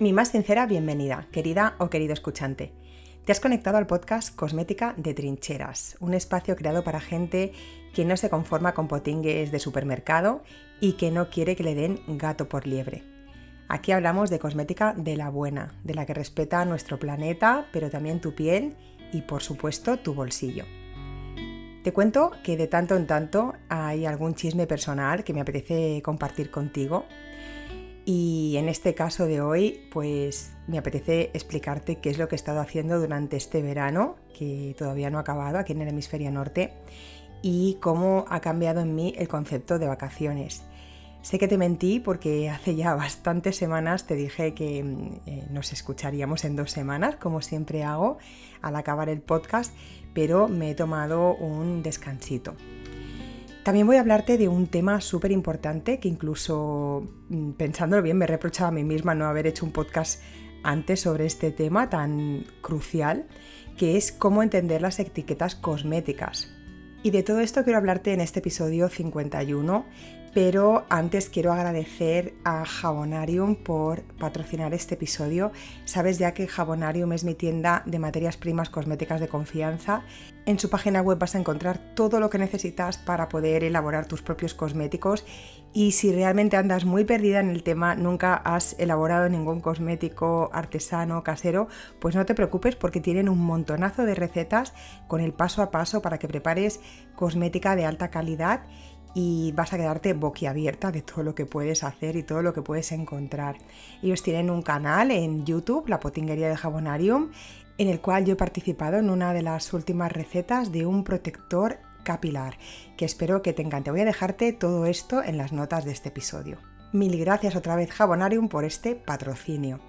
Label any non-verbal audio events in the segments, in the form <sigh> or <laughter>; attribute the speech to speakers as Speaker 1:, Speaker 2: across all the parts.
Speaker 1: Mi más sincera bienvenida, querida o querido escuchante. Te has conectado al podcast Cosmética de Trincheras, un espacio creado para gente que no se conforma con potingues de supermercado y que no quiere que le den gato por liebre. Aquí hablamos de cosmética de la buena, de la que respeta nuestro planeta, pero también tu piel y por supuesto tu bolsillo. Te cuento que de tanto en tanto hay algún chisme personal que me apetece compartir contigo y en este caso de hoy, pues me apetece explicarte qué es lo que he estado haciendo durante este verano, que todavía no ha acabado aquí en el hemisferio norte, y cómo ha cambiado en mí el concepto de vacaciones. Sé que te mentí porque hace ya bastantes semanas te dije que eh, nos escucharíamos en dos semanas, como siempre hago al acabar el podcast, pero me he tomado un descansito. También voy a hablarte de un tema súper importante que incluso mm, pensándolo bien me he reprochado a mí misma no haber hecho un podcast antes sobre este tema tan crucial, que es cómo entender las etiquetas cosméticas. Y de todo esto quiero hablarte en este episodio 51 pero antes quiero agradecer a Jabonarium por patrocinar este episodio. Sabes ya que Jabonarium es mi tienda de materias primas cosméticas de confianza. En su página web vas a encontrar todo lo que necesitas para poder elaborar tus propios cosméticos y si realmente andas muy perdida en el tema, nunca has elaborado ningún cosmético artesano casero, pues no te preocupes porque tienen un montonazo de recetas con el paso a paso para que prepares cosmética de alta calidad y vas a quedarte boquiabierta de todo lo que puedes hacer y todo lo que puedes encontrar. Ellos tienen un canal en YouTube, La Potinguería de Jabonarium, en el cual yo he participado en una de las últimas recetas de un protector capilar, que espero que te encante. Voy a dejarte todo esto en las notas de este episodio. Mil gracias otra vez Jabonarium por este patrocinio.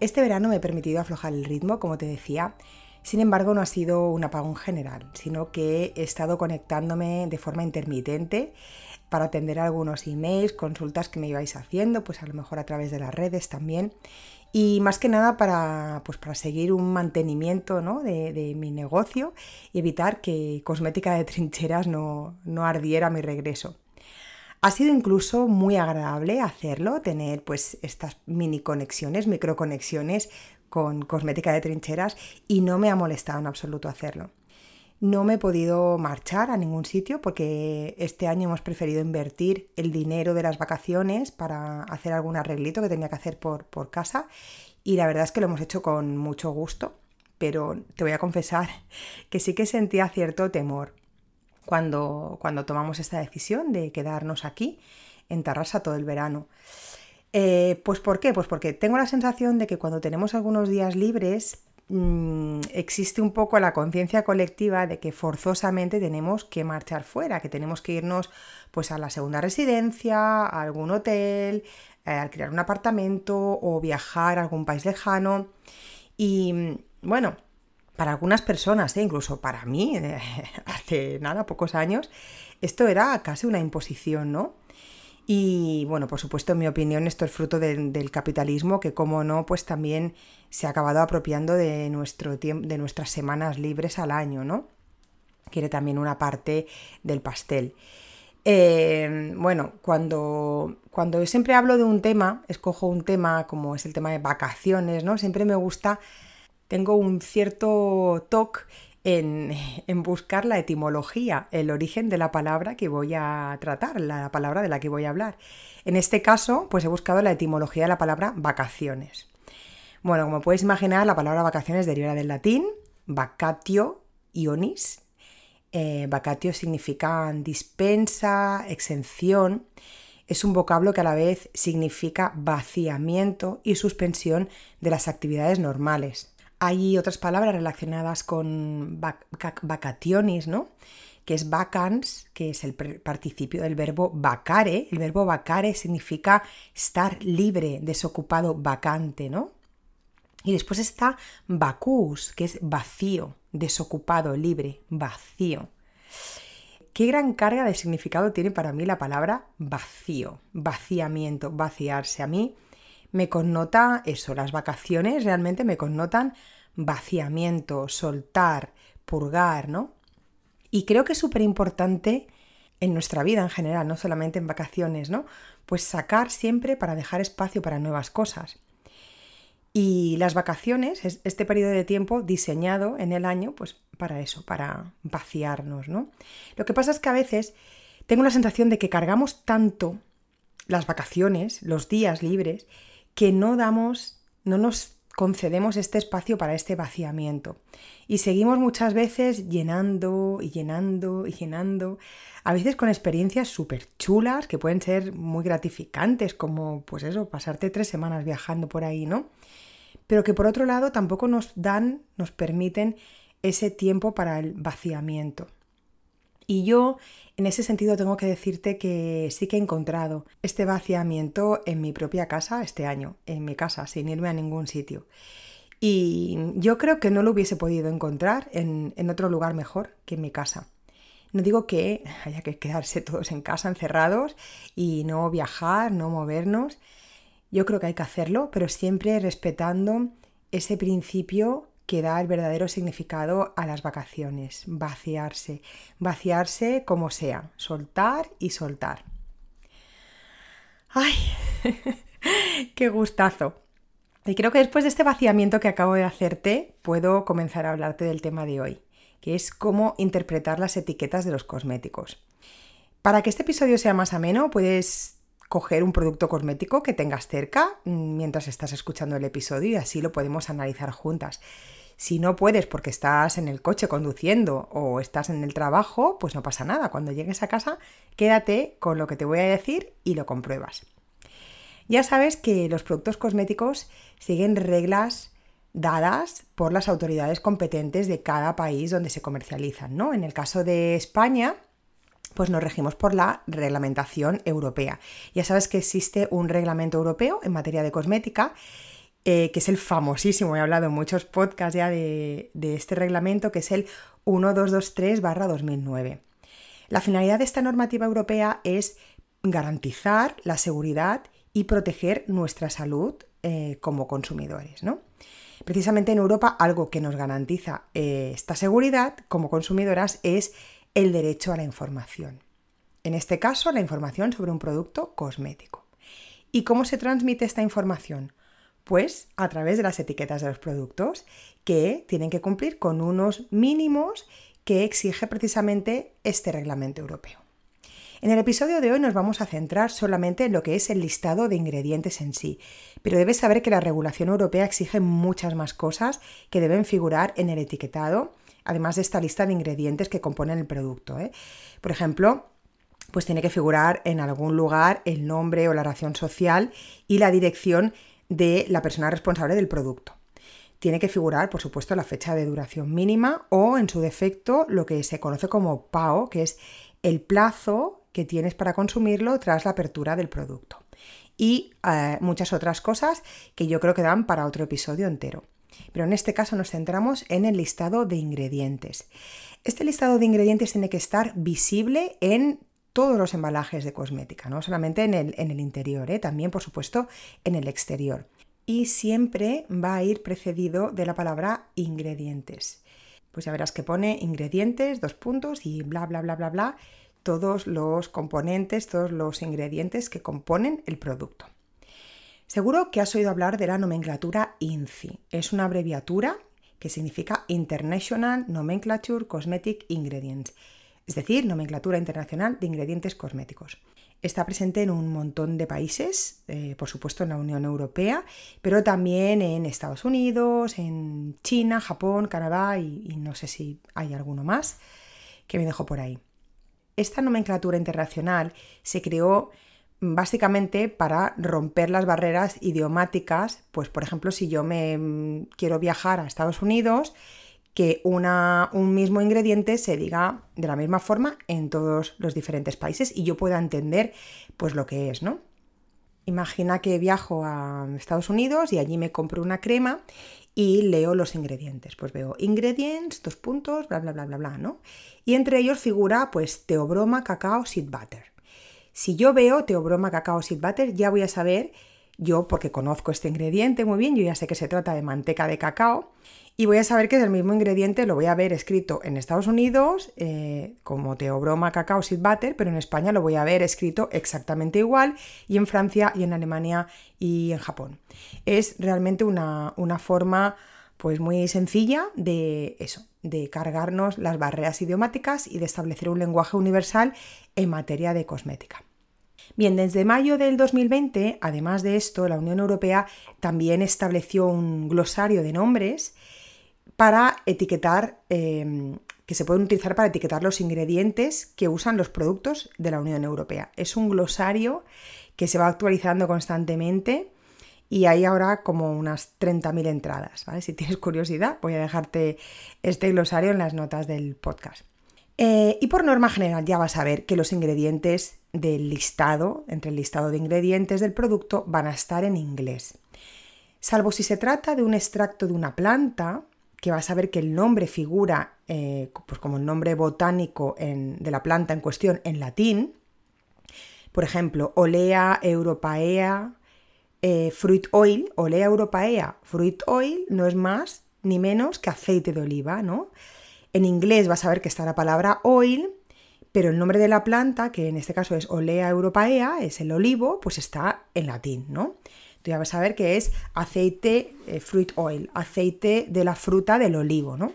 Speaker 1: Este verano me he permitido aflojar el ritmo, como te decía, sin embargo, no ha sido un apagón general, sino que he estado conectándome de forma intermitente para atender algunos emails, consultas que me ibais haciendo, pues a lo mejor a través de las redes también. Y más que nada para, pues para seguir un mantenimiento de, mi negocio y evitar que cosmética de trincheras no, no ardiera mi regreso. Ha sido incluso muy agradable hacerlo, tener pues estas mini conexiones, micro conexiones con cosmética de trincheras y no me ha molestado en absoluto hacerlo. No me he podido marchar a ningún sitio porque este año hemos preferido invertir el dinero de las vacaciones para hacer algún arreglito que tenía que hacer por, por casa y la verdad es que lo hemos hecho con mucho gusto, pero te voy a confesar que sí que sentía cierto temor cuando, cuando tomamos esta decisión de quedarnos aquí en Tarrasa todo el verano. Eh, pues ¿por qué? Pues porque tengo la sensación de que cuando tenemos algunos días libres mm, existe un poco la conciencia colectiva de que forzosamente tenemos que marchar fuera, que tenemos que irnos pues a la segunda residencia, a algún hotel, eh, alquilar un apartamento o viajar a algún país lejano. Y mm, bueno, para algunas personas, e incluso para mí, <laughs> hace nada, pocos años, esto era casi una imposición, ¿no? Y bueno, por supuesto, en mi opinión, esto es fruto del capitalismo que, como no, pues también se ha acabado apropiando de, nuestro de nuestras semanas libres al año, ¿no? Quiere también una parte del pastel. Eh, bueno, cuando, cuando siempre hablo de un tema, escojo un tema como es el tema de vacaciones, ¿no? Siempre me gusta, tengo un cierto toque en, buscar la etimología, el origen de la palabra que voy a tratar, la palabra de la que voy a hablar. En este caso, pues he buscado la etimología de la palabra vacaciones. Bueno, como puedes imaginar, la palabra vacaciones deriva del latín vacatio ionis. Eh, vacatio significa dispensa, exención. Es un vocablo que a la vez significa vaciamiento y suspensión de las actividades normales. Hay otras palabras relacionadas con vacationes, ¿no? Que es vacans, que es el participio del verbo vacare. El verbo vacare significa estar libre, desocupado, vacante, ¿no? Y después está vacus, que es vacío, desocupado, libre, vacío. Qué gran carga de significado tiene para mí la palabra vacío, vaciamiento, vaciarse. A mí me connota eso, las vacaciones realmente me connotan vaciamiento, soltar, purgar, ¿no? Y creo que es súper importante en nuestra vida en general, no solamente en vacaciones, ¿no? Pues sacar siempre para dejar espacio para nuevas cosas. Y las vacaciones es este periodo de tiempo diseñado en el año, pues para eso, para vaciarnos, ¿no? Lo que pasa es que a veces tengo la sensación de que cargamos tanto las vacaciones, los días libres, que no damos, no nos concedemos este espacio para este vaciamiento. Y seguimos muchas veces llenando y llenando y llenando, a veces con experiencias súper chulas que pueden ser muy gratificantes, como pues eso, pasarte tres semanas viajando por ahí, ¿no? Pero que por otro lado tampoco nos dan, nos permiten ese tiempo para el vaciamiento. Y yo en ese sentido tengo que decirte que sí que he encontrado este vaciamiento en mi propia casa este año, en mi casa, sin irme a ningún sitio. Y yo creo que no lo hubiese podido encontrar en, en otro lugar mejor que en mi casa. No digo que <laughs> haya que quedarse todos en casa encerrados y no viajar, no movernos. Yo creo que hay que hacerlo, pero siempre respetando ese principio que da el verdadero significado a las vacaciones, vaciarse, vaciarse como sea, soltar y soltar. ¡Ay! <laughs> ¡Qué gustazo! Y creo que después de este vaciamiento que acabo de hacerte, puedo comenzar a hablarte del tema de hoy, que es cómo interpretar las etiquetas de los cosméticos. Para que este episodio sea más ameno, puedes coger un producto cosmético que tengas cerca mm, mientras estás escuchando el episodio y así lo podemos analizar juntas. Si no puedes porque estás en el coche conduciendo o estás en el trabajo, pues no pasa nada. Cuando llegues a casa, quédate con lo que te voy a decir y lo compruebas. Ya sabes que los productos cosméticos siguen reglas dadas por las autoridades competentes de cada país donde se comercializan, ¿no? En el caso de España, pues nos regimos por la reglamentación europea. Ya sabes que existe un reglamento europeo en materia de cosmética eh, que es el famosísimo, he hablado en muchos podcasts ya de, este reglamento, que es el 1223-2009. La finalidad de esta normativa europea es garantizar la seguridad y proteger nuestra salud eh, como consumidores. ¿no? Precisamente en Europa algo que nos garantiza eh, esta seguridad como consumidoras es el derecho a la información. En este caso, la información sobre un producto cosmético. ¿Y cómo se transmite esta información? Pues a través de las etiquetas de los productos que tienen que cumplir con unos mínimos que exige precisamente este reglamento europeo. En el episodio de hoy nos vamos a centrar solamente en lo que es el listado de ingredientes en sí, pero debes saber que la regulación europea exige muchas más cosas que deben figurar en el etiquetado, además de esta lista de ingredientes que componen el producto. ¿eh? Por ejemplo, pues tiene que figurar en algún lugar el nombre o la ración social y la dirección de la persona responsable del producto. Tiene que figurar, por supuesto, la fecha de duración mínima o, en su defecto, lo que se conoce como PAO, que es el plazo que tienes para consumirlo tras la apertura del producto. Y eh, muchas otras cosas que yo creo que dan para otro episodio entero. Pero en este caso nos centramos en el listado de ingredientes. Este listado de ingredientes tiene que estar visible en todos los embalajes de cosmética, no solamente en el, interior, ¿eh? también por supuesto en el exterior. Y siempre va a ir precedido de la palabra ingredientes. Pues ya verás que pone ingredientes, dos puntos y bla, bla, bla, bla, bla, todos los componentes, todos los ingredientes que componen el producto. Seguro que has oído hablar de la nomenclatura INCI. Es una abreviatura que significa International Nomenclature Cosmetic Ingredients es decir, nomenclatura internacional de ingredientes cosméticos. Está presente en un montón de países, eh, por supuesto en la Unión Europea, pero también en Estados Unidos, en China, Japón, Canadá y, y no sé si hay alguno más que me dejo por ahí. Esta nomenclatura internacional se creó básicamente para romper las barreras idiomáticas, pues por ejemplo si yo me mm, quiero viajar a Estados Unidos, que un mismo ingrediente se diga de la misma forma en todos los diferentes países y yo pueda entender pues lo que es, ¿no? Imagina que viajo a Estados Unidos y allí me compro una crema y leo los ingredientes. Pues veo ingredients, dos puntos, bla, bla, bla, bla, bla, ¿no? Y entre ellos figura pues teobroma, cacao, seed butter. Si yo veo teobroma, cacao, seed butter, ya voy a saber Yo, porque conozco este ingrediente muy bien, yo ya sé que se trata de manteca de cacao y voy a saber que es el mismo ingrediente, lo voy a ver escrito en Estados Unidos eh, como teobroma cacao seed butter, pero en España lo voy a ver escrito exactamente igual y en Francia y en Alemania y en Japón. Es realmente una, una forma pues muy sencilla de eso, de cargarnos las barreras idiomáticas y de establecer un lenguaje universal en materia de cosmética. Bien, desde mayo del 2020, además de esto, la Unión Europea también estableció un glosario de nombres para etiquetar, em, que se pueden utilizar para etiquetar los ingredientes que usan los productos de la Unión Europea. Es un glosario que se va actualizando constantemente y hay ahora como unas 30.000 entradas. Si tienes curiosidad, voy a dejarte este glosario en las notas del podcast. Eh, y por norma general ya vas a ver que los ingredientes del listado, entre el listado de ingredientes del producto, van a estar en inglés. Salvo si se trata de un extracto de una planta, que vas a ver que el nombre figura eh, pues como el nombre botánico de la planta en cuestión en latín. Por ejemplo, Olea europaea eh, fruit oil, Olea europaea fruit oil no es más ni menos que aceite de oliva, ¿no? En inglés vas a ver que está la palabra oil, pero el nombre de la planta, que en este caso es Olea europaea, es el olivo, pues está en latín, ¿no? Tú ya vas a ver que es aceite, eh, fruit oil, aceite de la fruta del olivo, ¿no?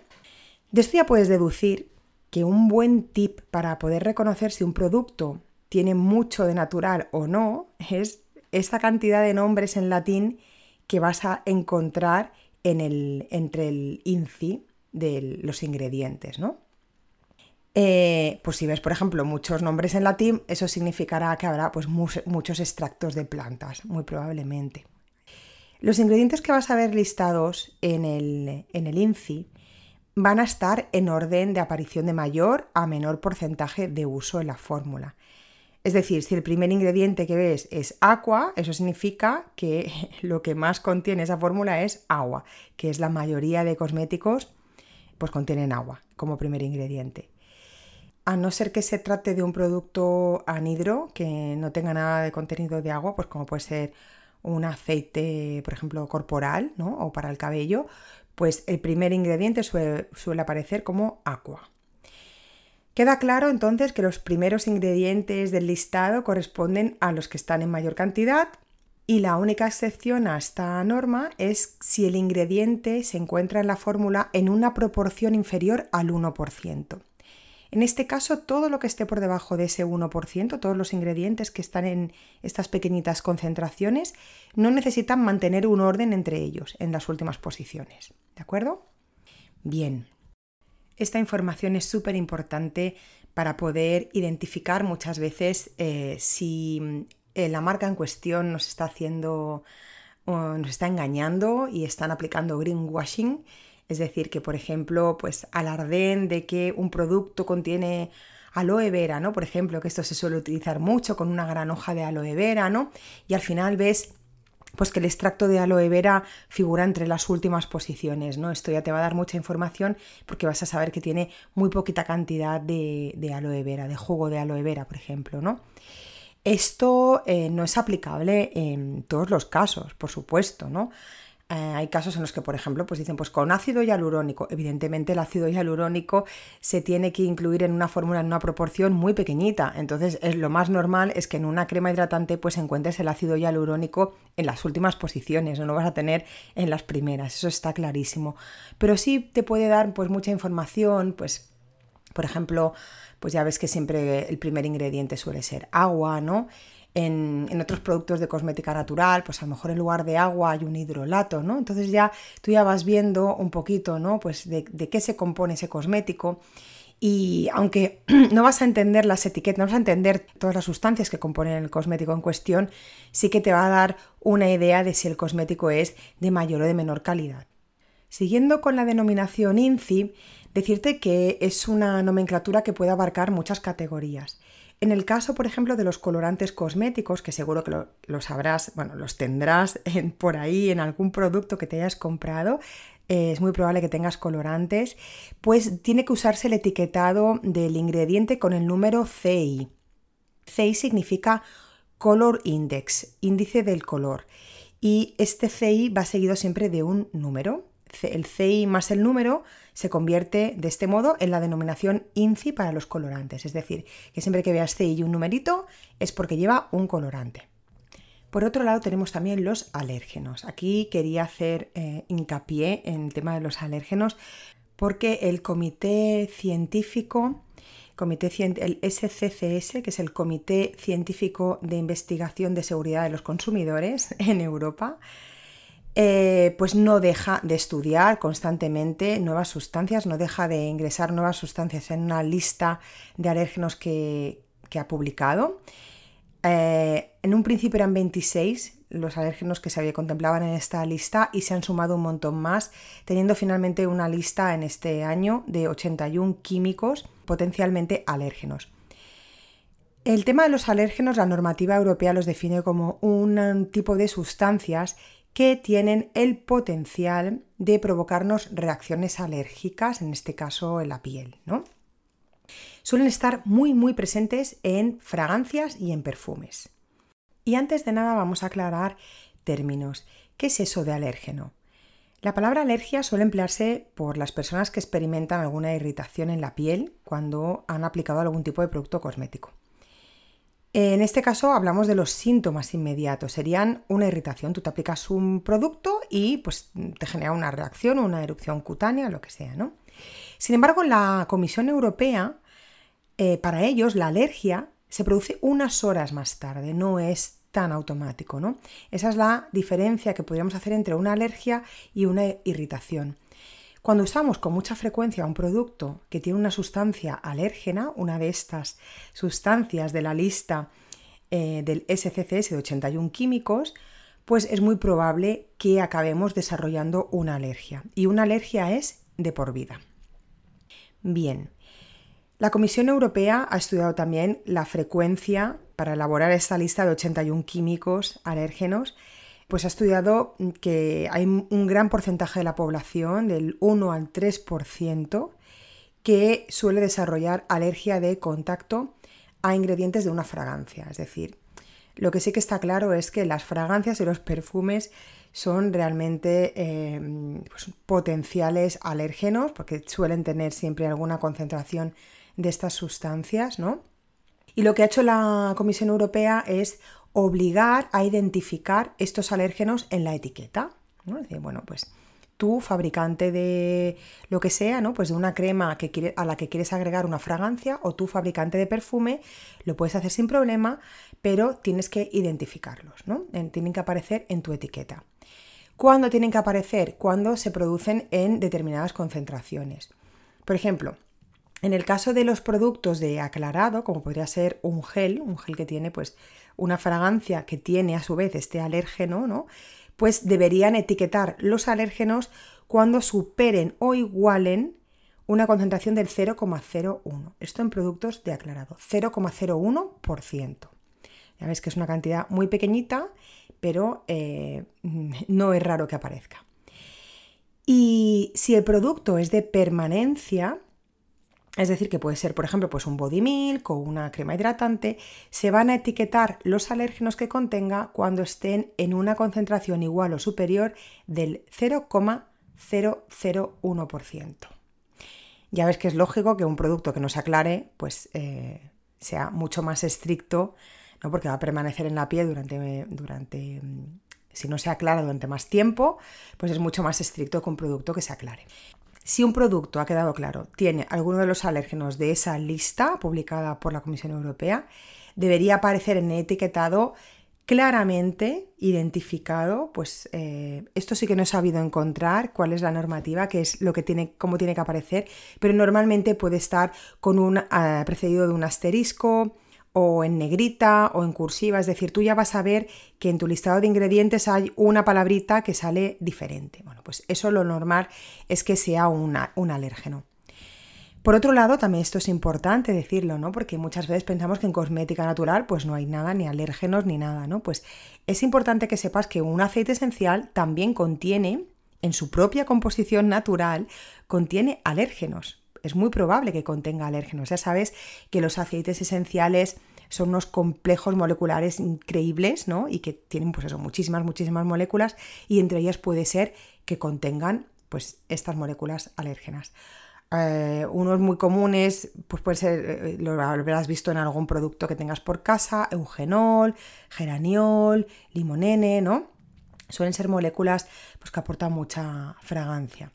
Speaker 1: De esto ya puedes deducir que un buen tip para poder reconocer si un producto tiene mucho de natural o no es esta cantidad de nombres en latín que vas a encontrar en el, entre el INCI de los ingredientes, ¿no? Eh, pues si ves, por ejemplo, muchos nombres en latín, eso significará que habrá pues, muchos extractos de plantas, muy probablemente. Los ingredientes que vas a ver listados en el, en el INCI van a estar en orden de aparición de mayor a menor porcentaje de uso en la fórmula. Es decir, si el primer ingrediente que ves es agua, eso significa que <laughs> lo que más contiene esa fórmula es agua, que es la mayoría de cosméticos, pues contienen agua como primer ingrediente a no ser que se trate de un producto anhidro que no tenga nada de contenido de agua, pues como puede ser un aceite, por ejemplo, corporal, ¿no? O para el cabello, pues el primer ingrediente suele, suele aparecer como agua. Queda claro entonces que los primeros ingredientes del listado corresponden a los que están en mayor cantidad y la única excepción a esta norma es si el ingrediente se encuentra en la fórmula en una proporción inferior al 1%. En este caso, todo lo que esté por debajo de ese 1%, todos los ingredientes que están en estas pequeñitas concentraciones, no necesitan mantener un orden entre ellos en las últimas posiciones. ¿De acuerdo? Bien. Esta información es súper importante para poder identificar muchas veces eh, si eh, la marca en cuestión nos está haciendo nos está engañando y están aplicando greenwashing es decir, que por ejemplo, pues alarden de que un producto contiene aloe vera, ¿no? Por ejemplo, que esto se suele utilizar mucho con una gran hoja de aloe vera, ¿no? Y al final ves pues que el extracto de aloe vera figura entre las últimas posiciones, ¿no? Esto ya te va a dar mucha información porque vas a saber que tiene muy poquita cantidad de, aloe vera, de jugo de aloe vera, por ejemplo, ¿no? Esto eh, no es aplicable en todos los casos, por supuesto, ¿no? Eh, hay casos en los que, por ejemplo, pues dicen, pues con ácido hialurónico. Evidentemente el ácido hialurónico se tiene que incluir en una fórmula en una proporción muy pequeñita. Entonces, es, lo más normal es que en una crema hidratante pues encuentres el ácido hialurónico en las últimas posiciones, no lo vas a tener en las primeras, eso está clarísimo. Pero sí te puede dar pues mucha información, pues, por ejemplo, pues ya ves que siempre el primer ingrediente suele ser agua, ¿no? En, otros productos de cosmética natural, pues a lo mejor en lugar de agua hay un hidrolato, ¿no? Entonces ya tú ya vas viendo un poquito, ¿no? Pues de, qué se compone ese cosmético. Y aunque <clears throat> no vas a entender las etiquetas, no vas a entender todas las sustancias que componen el cosmético en cuestión, sí que te va a dar una idea de si el cosmético es de mayor o de menor calidad. Siguiendo con la denominación INCI, decirte que es una nomenclatura que puede abarcar muchas categorías. En el caso, por ejemplo, de los colorantes cosméticos, que seguro que lo, sabrás, bueno, los tendrás <laughs> por ahí en algún producto que te hayas comprado, eh, es muy probable que tengas colorantes, pues tiene que usarse el etiquetado del ingrediente con el número CI. CI significa Color Index, índice del color. Y este CI va seguido siempre de un número. El CI más el número se convierte de este modo en la denominación INCI para los colorantes. Es decir, que siempre que veas CI y un numerito es porque lleva un colorante. Por otro lado tenemos también los alérgenos. Aquí quería hacer eh, hincapié en el tema de los alérgenos porque el comité científico comité, el SCCS, que es el Comité Científico de Investigación de Seguridad de los Consumidores <laughs> en Europa, eh, pues no deja de estudiar constantemente nuevas sustancias, no deja de ingresar nuevas sustancias en una lista de alérgenos que, ha publicado. Eh, en un principio eran 26 los alérgenos que se había contemplaban en esta lista y se han sumado un montón más, teniendo finalmente una lista en este año de 81 químicos potencialmente alérgenos. El tema de los alérgenos, la normativa europea los define como un tipo de sustancias que tienen el potencial de provocarnos reacciones alérgicas, en este caso en la piel, ¿no? Suelen estar muy muy presentes en fragancias y en perfumes. Y antes de nada vamos a aclarar términos. ¿Qué es eso de alérgeno? La palabra alergia suele emplearse por las personas que experimentan alguna irritación en la piel cuando han aplicado algún tipo de producto cosmético. En este caso hablamos de los síntomas inmediatos. Serían una irritación. Tú te aplicas un producto y pues, te genera una reacción, una erupción cutánea, lo que sea, ¿no? Sin embargo, la Comisión Europea, eh, para ellos, la alergia se produce unas horas más tarde, no es tan automático, ¿no? Esa es la diferencia que podríamos hacer entre una alergia y una irritación. Cuando usamos con mucha frecuencia un producto que tiene una sustancia alérgena, una de estas sustancias de la lista eh, del SCCS de 81 químicos, pues es muy probable que acabemos desarrollando una alergia. Y una alergia es de por vida. Bien, la Comisión Europea ha estudiado también la frecuencia para elaborar esta lista de 81 químicos alérgenos, pues ha estudiado que hay un gran porcentaje de la población, del 1 al 3%, que suele desarrollar alergia de contacto a ingredientes de una fragancia. Es decir, lo que sí que está claro es que las fragancias y los perfumes son realmente eh, pues, potenciales alérgenos porque suelen tener siempre alguna concentración de estas sustancias, ¿no? Y lo que ha hecho la Comisión Europea es obligar a identificar estos alérgenos en la etiqueta. ¿no? decir, bueno, pues tú, fabricante de lo que sea, ¿no? Pues de una crema a la que quieres agregar una fragancia, o tú, fabricante de perfume, lo puedes hacer sin problema, pero tienes que identificarlos, ¿no? Tienen que aparecer en tu etiqueta. ¿Cuándo tienen que aparecer? Cuando se producen en determinadas concentraciones. Por ejemplo, en el caso de los productos de aclarado, como podría ser un gel, un gel que tiene pues una fragancia que tiene a su vez este alérgeno, ¿no? Pues deberían etiquetar los alérgenos cuando superen o igualen una concentración del 0,01. Esto en productos de aclarado, 0,01%. Ya ves que es una cantidad muy pequeñita, pero eh, no es raro que aparezca. Y si el producto es de permanencia, es decir, que puede ser, por ejemplo, pues un body milk o una crema hidratante, se van a etiquetar los alérgenos que contenga cuando estén en una concentración igual o superior del 0,001%. Ya ves que es lógico que un producto que no se aclare, pues eh, sea mucho más estricto, ¿no? porque va a permanecer en la piel durante, durante, si no se aclara durante más tiempo, pues es mucho más estricto que un producto que se aclare. Si un producto, ha quedado claro, tiene alguno de los alérgenos de esa lista publicada por la Comisión Europea, debería aparecer en el etiquetado claramente identificado, pues eh, esto sí que no he sabido encontrar cuál es la normativa, qué es lo que tiene, cómo tiene que aparecer, pero normalmente puede estar con un ah, precedido de un asterisco, o en negrita o en cursiva, es decir, tú ya vas a ver que en tu listado de ingredientes hay una palabrita que sale diferente. Bueno, pues eso lo normal es que sea un alérgeno. Por otro lado, también esto es importante decirlo, ¿no? Porque muchas veces pensamos que en cosmética natural pues no hay nada, ni alérgenos, ni nada, ¿no? Pues es importante que sepas que un aceite esencial también contiene, en su propia composición natural, contiene alérgenos es muy probable que contenga alérgenos. Ya sabes que los aceites esenciales son unos complejos moleculares increíbles, ¿no? Y que tienen, pues eso, muchísimas, muchísimas moléculas y entre ellas puede ser que contengan, pues, estas moléculas alérgenas. Eh, unos muy comunes, pues puede ser, eh, lo habrás visto en algún producto que tengas por casa, eugenol, geraniol, limonene, ¿no? Suelen ser moléculas pues, que aportan mucha fragancia.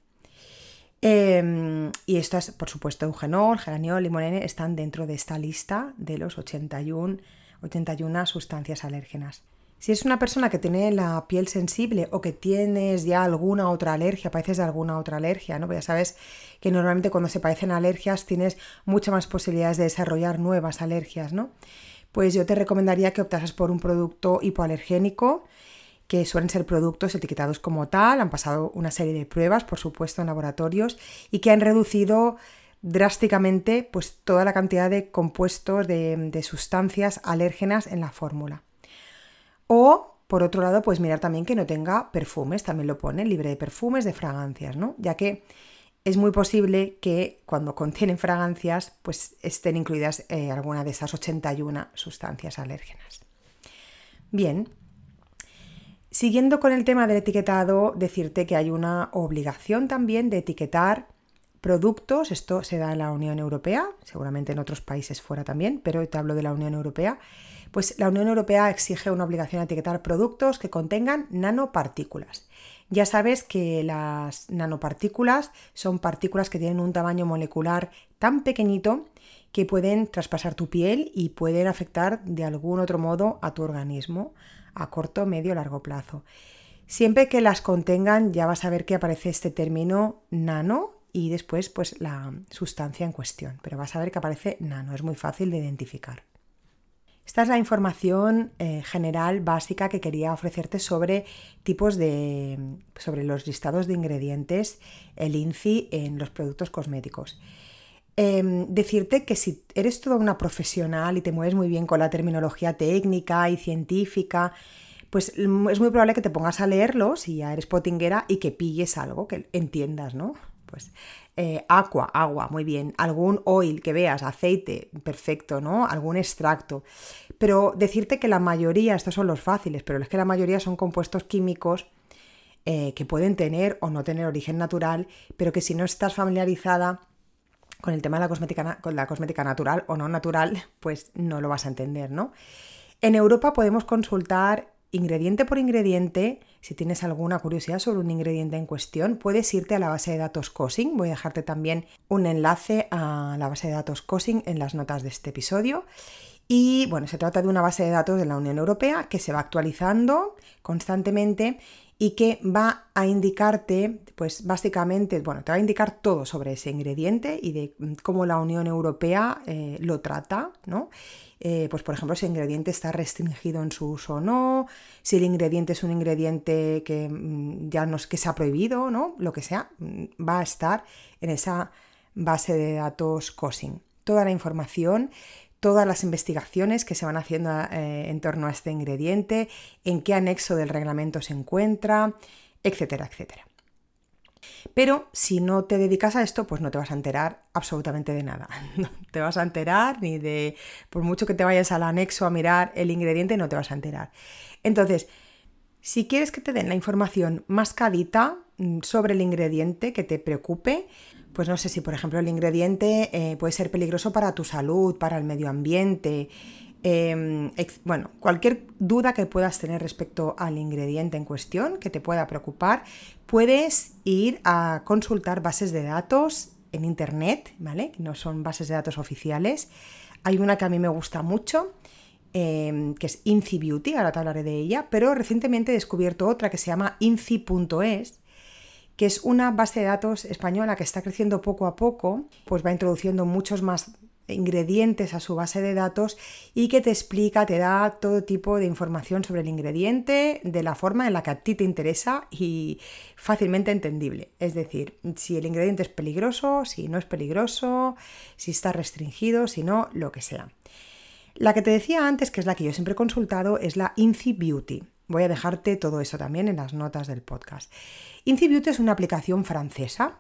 Speaker 1: Em, y estas, por supuesto, eugenol, geraniol, limonene están dentro de esta lista de los 81, 81 sustancias alérgenas. Si es una persona que tiene la piel sensible o que tienes ya alguna otra alergia, padeces de alguna otra alergia, ¿no? Pues ya sabes que normalmente cuando se padecen alergias tienes muchas más posibilidades de desarrollar nuevas alergias, ¿no? Pues yo te recomendaría que optases por un producto hipoalergénico, que suelen ser productos etiquetados como tal, han pasado una serie de pruebas, por supuesto, en laboratorios, y que han reducido drásticamente pues, toda la cantidad de compuestos de sustancias alérgenas en la fórmula. O, por otro lado, pues mirar también que no tenga perfumes, también lo pone, libre de perfumes, de fragancias, ¿no? Ya que es muy posible que cuando <laughs> contienen fragancias, pues estén incluidas eh, alguna de esas 81 sustancias alérgenas. Bien, siguiendo con el tema del etiquetado, decirte que hay una obligación también de etiquetar productos, esto se da en la Unión Europea, seguramente en otros países fuera también, pero te hablo de la Unión Europea, pues la Unión Europea exige una obligación de etiquetar productos que contengan nanopartículas. Ya sabes que las nanopartículas son partículas que tienen un tamaño molecular tan pequeñito que pueden traspasar tu piel y pueden afectar de algún otro modo a tu organismo a corto, medio, largo plazo. Siempre que las contengan ya vas a ver que aparece este término nano y después pues la sustancia en cuestión, pero vas a ver que aparece nano, es muy fácil de identificar. Esta es la información eh, general básica que quería ofrecerte sobre tipos de. sobre los listados de ingredientes, el INCI en los productos cosméticos. Em, decirte que si eres toda una profesional y te mueves muy bien con la terminología técnica y científica, pues es muy probable que te pongas a leerlo si ya eres potinguera y que pilles algo, que entiendas, ¿no? Pues eh, agua, agua, muy bien. Algún oil que veas, aceite, perfecto, ¿no? Algún extracto. Pero decirte que la mayoría, estos son los fáciles, pero es que la mayoría son compuestos químicos eh, que pueden tener o no tener origen natural, pero que si no estás familiarizada con el tema de la cosmética, con la cosmética natural o no natural, pues no lo vas a entender, ¿no? En Europa podemos consultar ingrediente por ingrediente, si tienes alguna curiosidad sobre un ingrediente en cuestión, puedes irte a la base de datos COSING. Voy a dejarte también un enlace a la base de datos COSING en las notas de este episodio. Y bueno, se trata de una base de datos de la Unión Europea que se va actualizando constantemente y que va a indicarte, pues básicamente, bueno, te va a indicar todo sobre ese ingrediente y de cómo la Unión Europea eh, lo trata, ¿no? Eh, pues por ejemplo, si el ingrediente está restringido en su uso o no, si el ingrediente es un ingrediente que mm, ya no es que se ha prohibido, ¿no? Lo que sea, mm, va a estar en esa base de datos COSING. Toda la información, todas las investigaciones que se van haciendo eh, en torno a este ingrediente, en qué anexo del reglamento se encuentra, etcétera, etcétera. Pero si no te dedicas a esto, pues no te vas a enterar absolutamente de nada. <laughs> No te vas a enterar ni de, por mucho que te vayas al anexo a mirar el ingrediente, no te vas a enterar. Entonces, si quieres que te den la información más cadita mm, sobre el ingrediente que te preocupe, pues no sé si por ejemplo el ingrediente eh, puede ser peligroso para tu salud, para el medio ambiente, Em, bueno, cualquier duda que puedas tener respecto al ingrediente en cuestión que te pueda preocupar, puedes ir a consultar bases de datos en internet, ¿vale? No son bases de datos oficiales. Hay una que a mí me gusta mucho, em, que es Inci Beauty, ahora te hablaré de ella, pero recientemente he descubierto otra que se llama inci.es, que es una base de datos española que está creciendo poco a poco, pues va introduciendo muchos más ingredientes a su base de datos y que te explica, te da todo tipo de información sobre el ingrediente de la forma en la que a ti te interesa y fácilmente entendible. Es decir, si el ingrediente es peligroso, si no es peligroso, si está restringido, si no, lo que sea. La que te decía antes, que es la que yo siempre he consultado, es la Inci Beauty. Voy a dejarte todo eso también en las notas del podcast. Inci Beauty es una aplicación francesa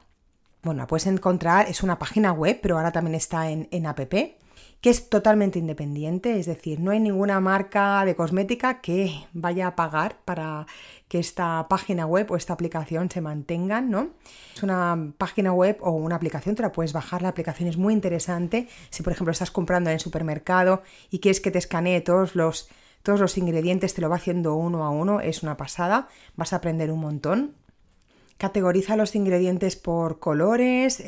Speaker 1: bueno, la puedes encontrar, es una página web, pero ahora también está en, en app, que es totalmente independiente, es decir, no hay ninguna marca de cosmética que vaya a pagar para que esta página web o esta aplicación se mantengan, ¿no? Es una página web o una aplicación, te la puedes bajar, la aplicación es muy interesante. Si por ejemplo estás comprando en el supermercado y quieres que te escanee todos los, todos los ingredientes, te lo va haciendo uno a uno, es una pasada, vas a aprender un montón. Categoriza los ingredientes por colores.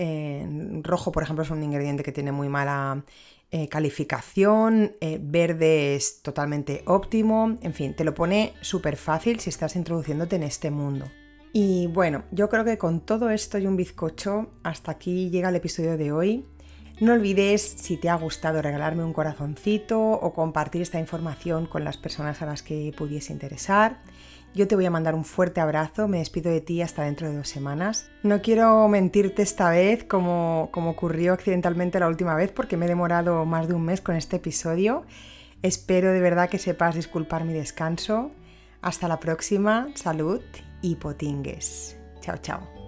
Speaker 1: rojo, por ejemplo, es un ingrediente que tiene muy mala eh, calificación, eh, verde es totalmente óptimo, en fin, te lo pone súper fácil si estás introduciéndote en este mundo. Y bueno, yo creo que con todo esto y un bizcocho, hasta aquí llega el episodio de hoy. No olvides, si te ha gustado, regalarme un corazoncito o compartir esta información con las personas a las que pudiese interesar. Yo te voy a mandar un fuerte abrazo, me despido de ti hasta dentro de dos semanas. No quiero mentirte esta vez como, como ocurrió accidentalmente la última vez porque me he demorado más de un mes con este episodio. Espero de verdad que sepas disculpar mi descanso. Hasta la próxima, salud y potingues. Chao, chao.